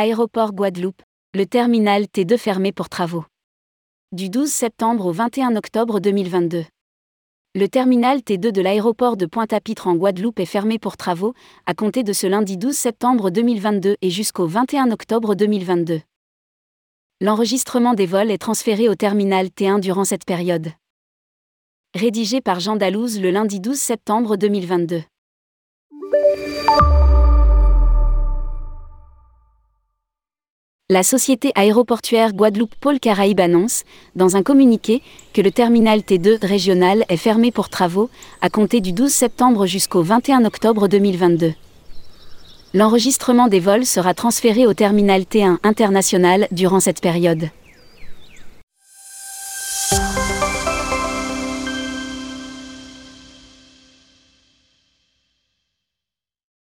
Aéroport Guadeloupe, le terminal T2 fermé pour travaux. Du 12 septembre au 21 octobre 2022. Le terminal T2 de l'aéroport de Pointe-à-Pitre en Guadeloupe est fermé pour travaux, à compter de ce lundi 12 septembre 2022 et jusqu'au 21 octobre 2022. L'enregistrement des vols est transféré au terminal T1 durant cette période. Rédigé par Jean Dalouse le lundi 12 septembre 2022. La société aéroportuaire Guadeloupe-Pôle Caraïbes annonce, dans un communiqué, que le terminal T2 régional est fermé pour travaux, à compter du 12 septembre jusqu'au 21 octobre 2022. L'enregistrement des vols sera transféré au terminal T1 international durant cette période.